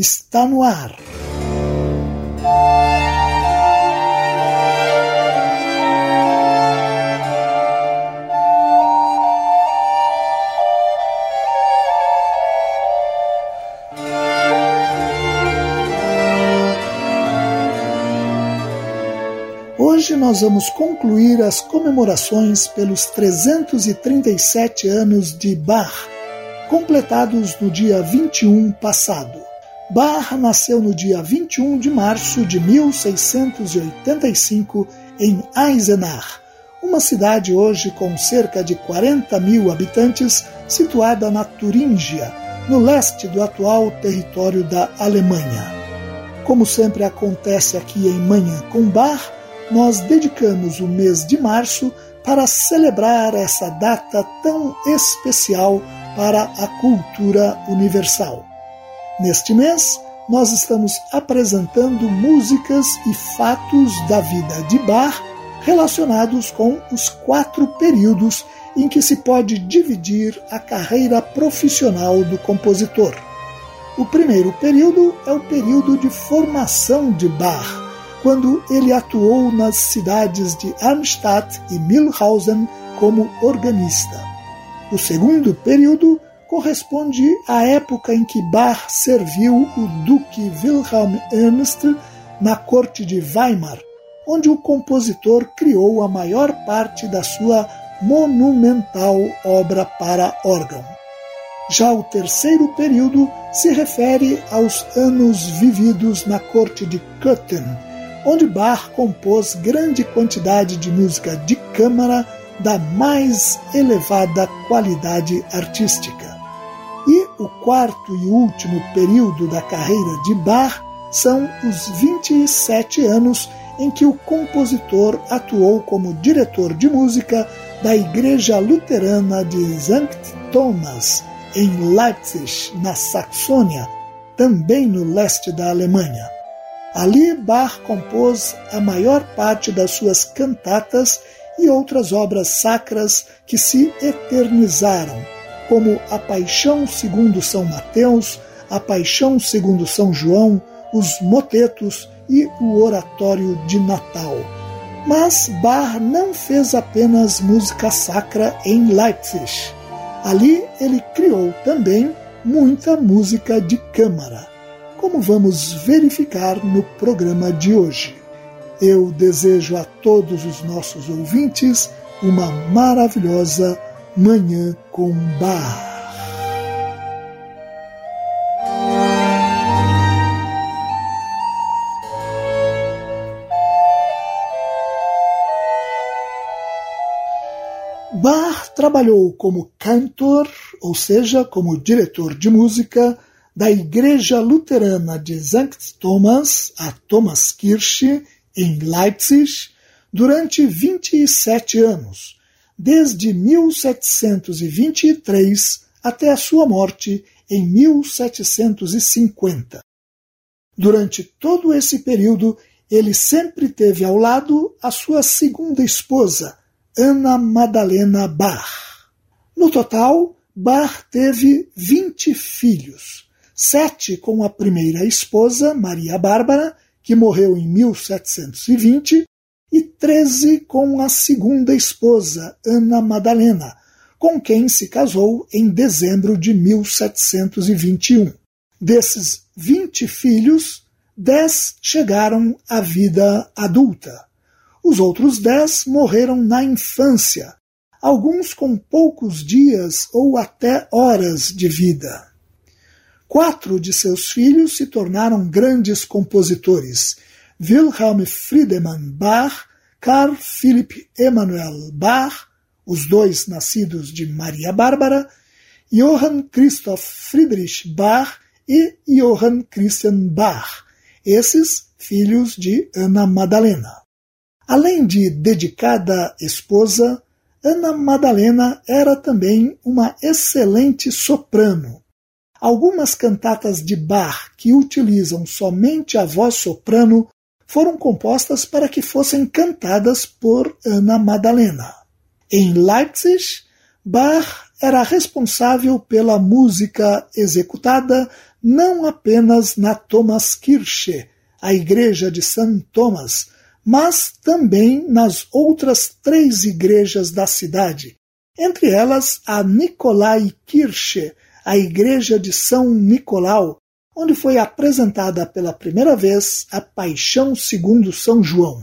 está no ar. Hoje nós vamos concluir as comemorações pelos 337 anos de Bach, completados no dia 21 passado. Bach nasceu no dia 21 de março de 1685 em Eisenach, uma cidade hoje com cerca de 40 mil habitantes, situada na Turíngia, no leste do atual território da Alemanha. Como sempre acontece aqui em Manhã com Bach, nós dedicamos o mês de março para celebrar essa data tão especial para a cultura universal. Neste mês, nós estamos apresentando músicas e fatos da vida de Bach relacionados com os quatro períodos em que se pode dividir a carreira profissional do compositor. O primeiro período é o período de formação de Bach, quando ele atuou nas cidades de Arnstadt e Milhausen como organista. O segundo período corresponde à época em que Bach serviu o Duque Wilhelm Ernst na corte de Weimar, onde o compositor criou a maior parte da sua monumental obra para órgão. Já o terceiro período se refere aos anos vividos na corte de Köthen, onde Bach compôs grande quantidade de música de câmara da mais elevada qualidade artística. E o quarto e último período da carreira de Bach são os 27 anos em que o compositor atuou como diretor de música da Igreja Luterana de Sankt Thomas, em Leipzig, na Saxônia, também no leste da Alemanha. Ali, Bach compôs a maior parte das suas cantatas e outras obras sacras que se eternizaram como a Paixão segundo São Mateus, a Paixão segundo São João, os motetos e o Oratório de Natal. Mas Bach não fez apenas música sacra em Leipzig. Ali ele criou também muita música de câmara, como vamos verificar no programa de hoje. Eu desejo a todos os nossos ouvintes uma maravilhosa Manhã com Bar. Bach trabalhou como cantor, ou seja, como diretor de música da Igreja Luterana de St. Thomas, a Thomaskirche, em Leipzig, durante 27 anos, desde 1723 até a sua morte em 1750. Durante todo esse período, ele sempre teve ao lado a sua segunda esposa, Ana Madalena Bach. No total, Bach teve 20 filhos, sete com a primeira esposa, Maria Bárbara, que morreu em 1720, e treze com a segunda esposa, Ana Madalena, com quem se casou em dezembro de 1721. Desses vinte filhos, dez chegaram à vida adulta. Os outros dez morreram na infância, alguns com poucos dias ou até horas de vida. Quatro de seus filhos se tornaram grandes compositores: Wilhelm Friedemann Bach, Carl Philipp Emanuel Bach, os dois nascidos de Maria Bárbara, Johann Christoph Friedrich Bach e Johann Christian Bach, esses filhos de Ana Madalena. Além de dedicada esposa, Ana Madalena era também uma excelente soprano. Algumas cantatas de Bach que utilizam somente a voz soprano foram compostas para que fossem cantadas por Ana Madalena. Em Leipzig, Bach era responsável pela música executada não apenas na Thomaskirche, a igreja de São Thomas, mas também nas outras três igrejas da cidade, entre elas a Nikolai Kirche, a igreja de São Nicolau, onde foi apresentada pela primeira vez a Paixão segundo São João.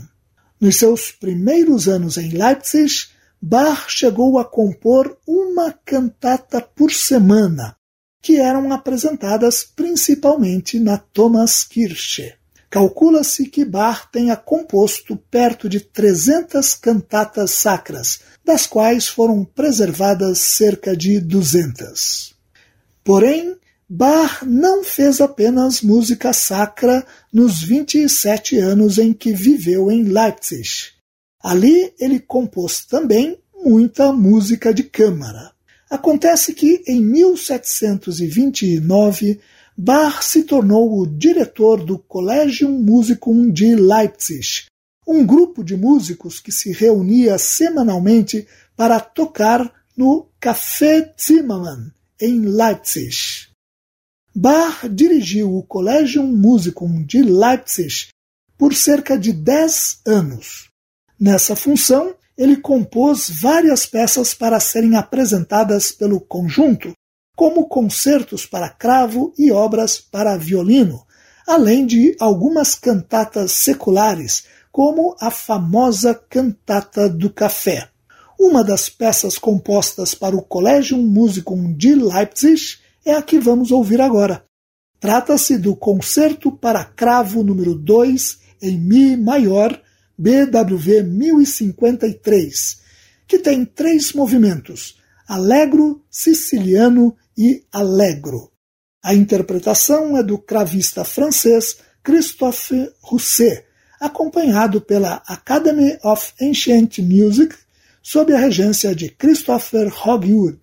Nos seus primeiros anos em Leipzig, Bach chegou a compor uma cantata por semana, que eram apresentadas principalmente na Thomaskirche. Calcula-se que Bach tenha composto perto de 300 cantatas sacras, das quais foram preservadas cerca de 200. Porém, Bach não fez apenas música sacra nos 27 anos em que viveu em Leipzig. Ali ele compôs também muita música de câmara. Acontece que em 1729 Bach se tornou o diretor do Collegium Musicum de Leipzig, um grupo de músicos que se reunia semanalmente para tocar no Café Zimmermann, em Leipzig. Bach dirigiu o Collegium Musicum de Leipzig por cerca de dez anos. Nessa função, ele compôs várias peças para serem apresentadas pelo conjunto, como concertos para cravo e obras para violino, além de algumas cantatas seculares, como a famosa Cantata do Café. Uma das peças compostas para o Collegium Musicum de Leipzig é a que vamos ouvir agora. Trata-se do Concerto para Cravo número 2 em Mi maior, BWV 1053, que tem três movimentos: Allegro, Siciliano e Allegro. A interpretação é do cravista francês Christophe Rousset, acompanhado pela Academy of Ancient Music sob a regência de Christopher Hogwood.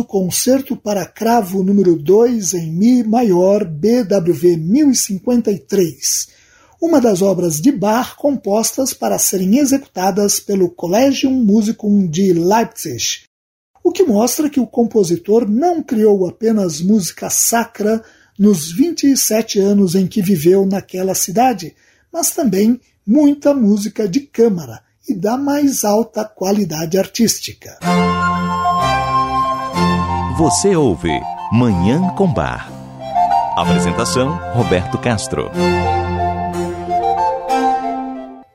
O concerto para cravo número 2 em Mi maior BWV 1053, uma das obras de Bach compostas para serem executadas pelo Collegium Musicum de Leipzig, o que mostra que o compositor não criou apenas música sacra nos 27 anos em que viveu naquela cidade, mas também muita música de câmara e da mais alta qualidade artística. Você ouve Manhã com Bar. Apresentação Roberto Castro.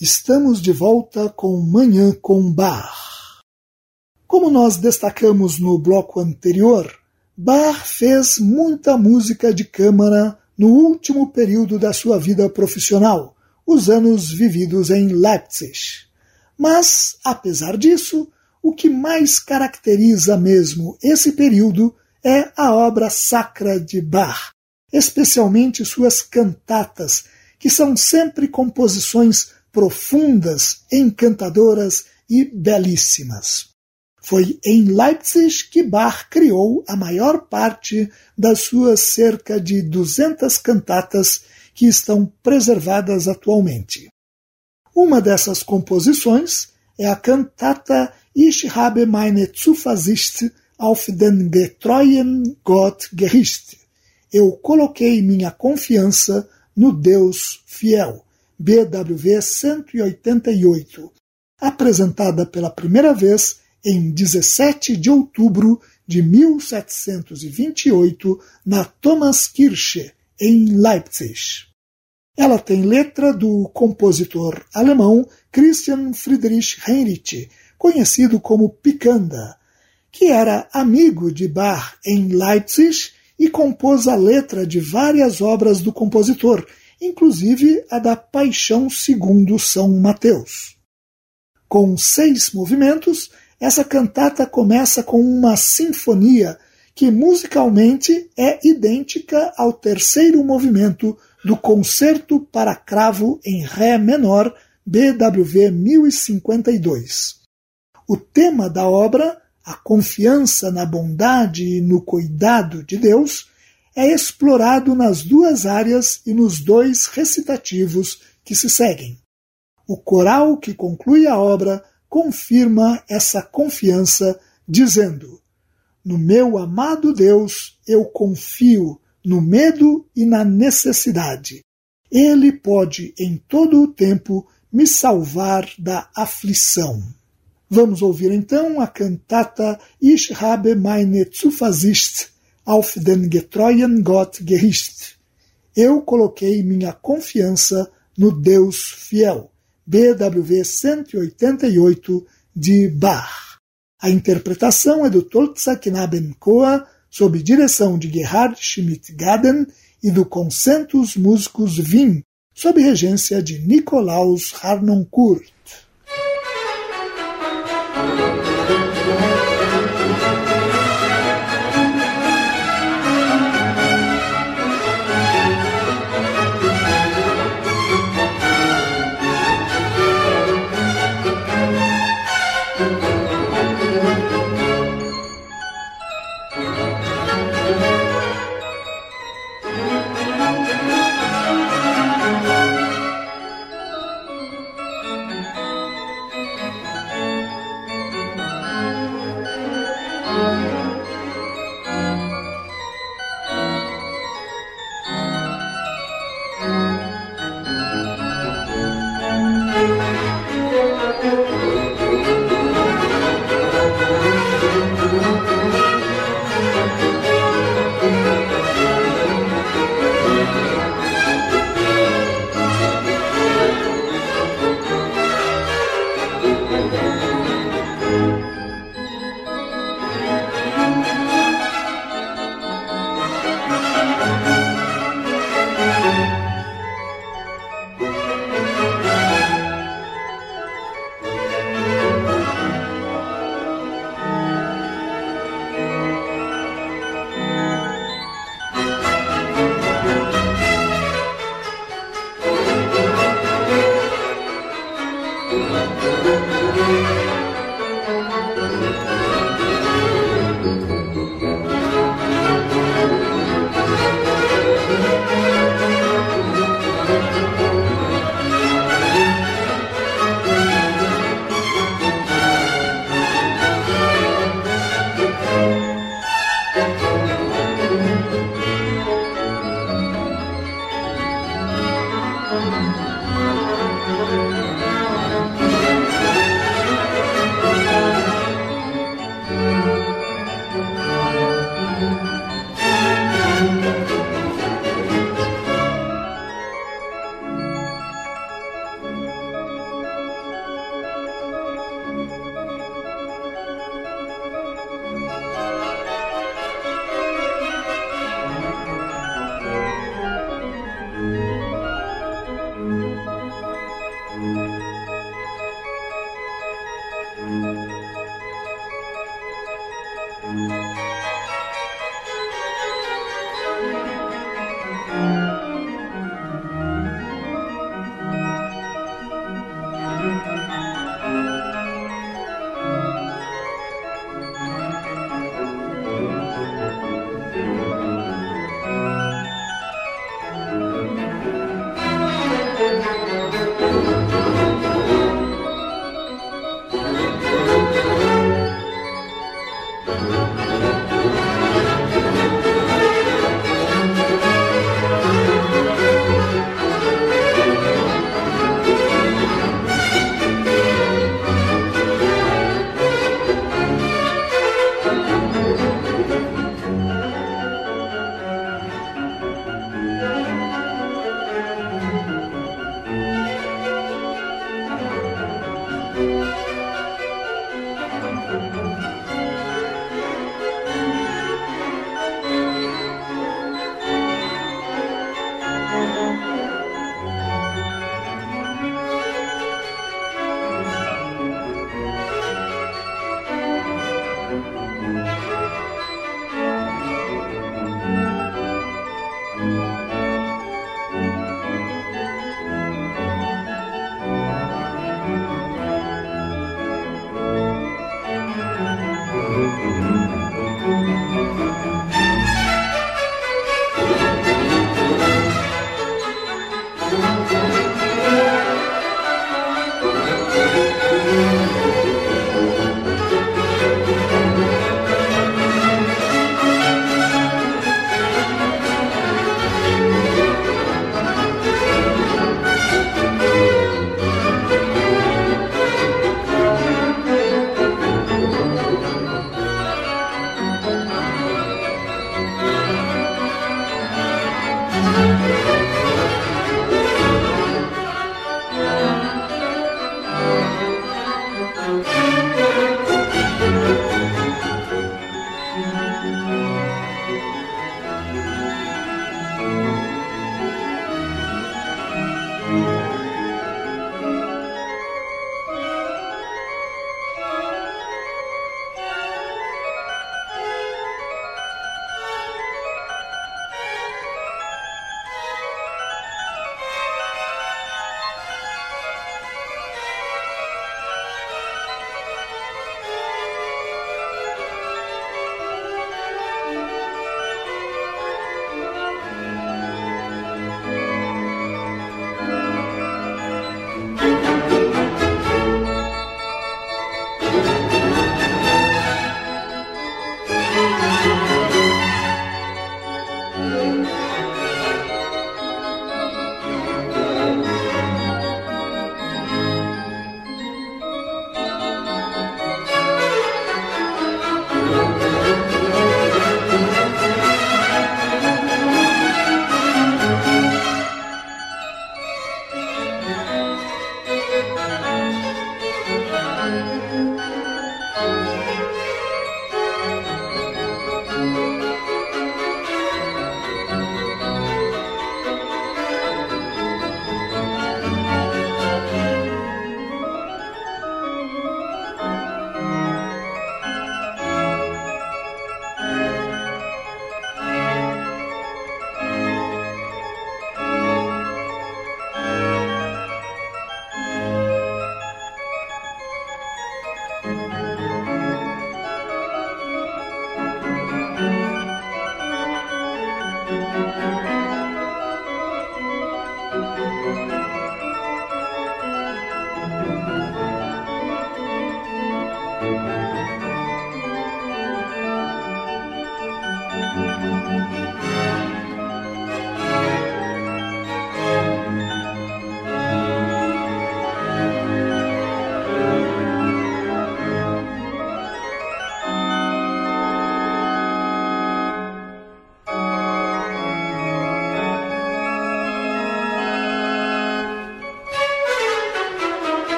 Estamos de volta com Manhã com Bar. Como nós destacamos no bloco anterior, Bach fez muita música de câmara no último período da sua vida profissional, os anos vividos em Leipzig. Mas, apesar disso, o que mais caracteriza mesmo esse período é a obra sacra de Bach, especialmente suas cantatas, que são sempre composições profundas, encantadoras e belíssimas. Foi em Leipzig que Bach criou a maior parte das suas cerca de 200 cantatas que estão preservadas atualmente. Uma dessas composições é a cantata Ich habe meine Zuversicht auf den getreuen Gott gerichtet. Eu coloquei minha confiança no Deus fiel. BWV 188, apresentada pela primeira vez em 17 de outubro de 1728 na Thomaskirche, em Leipzig. Ela tem letra do compositor alemão Christian Friedrich Heinrich, conhecido como Picanda, que era amigo de Bach em Leipzig e compôs a letra de várias obras do compositor, inclusive a da Paixão segundo São Mateus. Com seis movimentos, essa cantata começa com uma sinfonia que musicalmente é idêntica ao terceiro movimento do Concerto para Cravo em Ré menor, BWV 1052. O tema da obra, a confiança na bondade e no cuidado de Deus, é explorado nas duas áreas e nos dois recitativos que se seguem. O coral que conclui a obra confirma essa confiança, dizendo: No meu amado Deus eu confio no medo e na necessidade. Ele pode em todo o tempo me salvar da aflição. Vamos ouvir então a cantata Ich habe meine Zuversicht auf den getreuen Gott gerichtet. Eu coloquei minha confiança no Deus fiel. BWV 188 de Bach. A interpretação é do Tolza Knabenkoa sob direção de Gerhard Schmidt-Gaden e do Concentus Músicos Wien, sob regência de Nikolaus Harnoncourt. Thank you.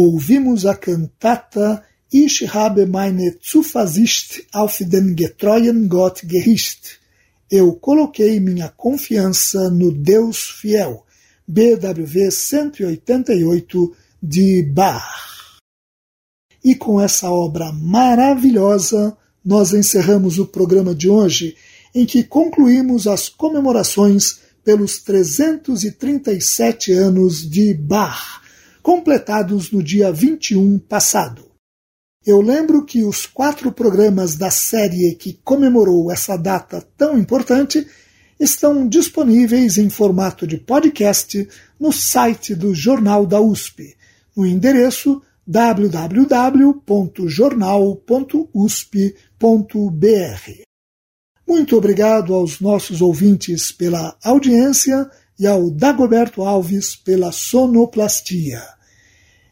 Ouvimos a cantata Ich habe meine Zuversicht auf den getreuen Gott gerichtet. Eu coloquei minha confiança no Deus fiel. BWV 188 de Bach. E com essa obra maravilhosa, nós encerramos o programa de hoje, em que concluímos as comemorações pelos 337 anos de Bach, completados no dia 21 passado. Eu lembro que os quatro programas da série que comemorou essa data tão importante estão disponíveis em formato de podcast no site do Jornal da USP, no endereço www.jornal.usp.br. Muito obrigado aos nossos ouvintes pela audiência e ao Dagoberto Alves pela sonoplastia.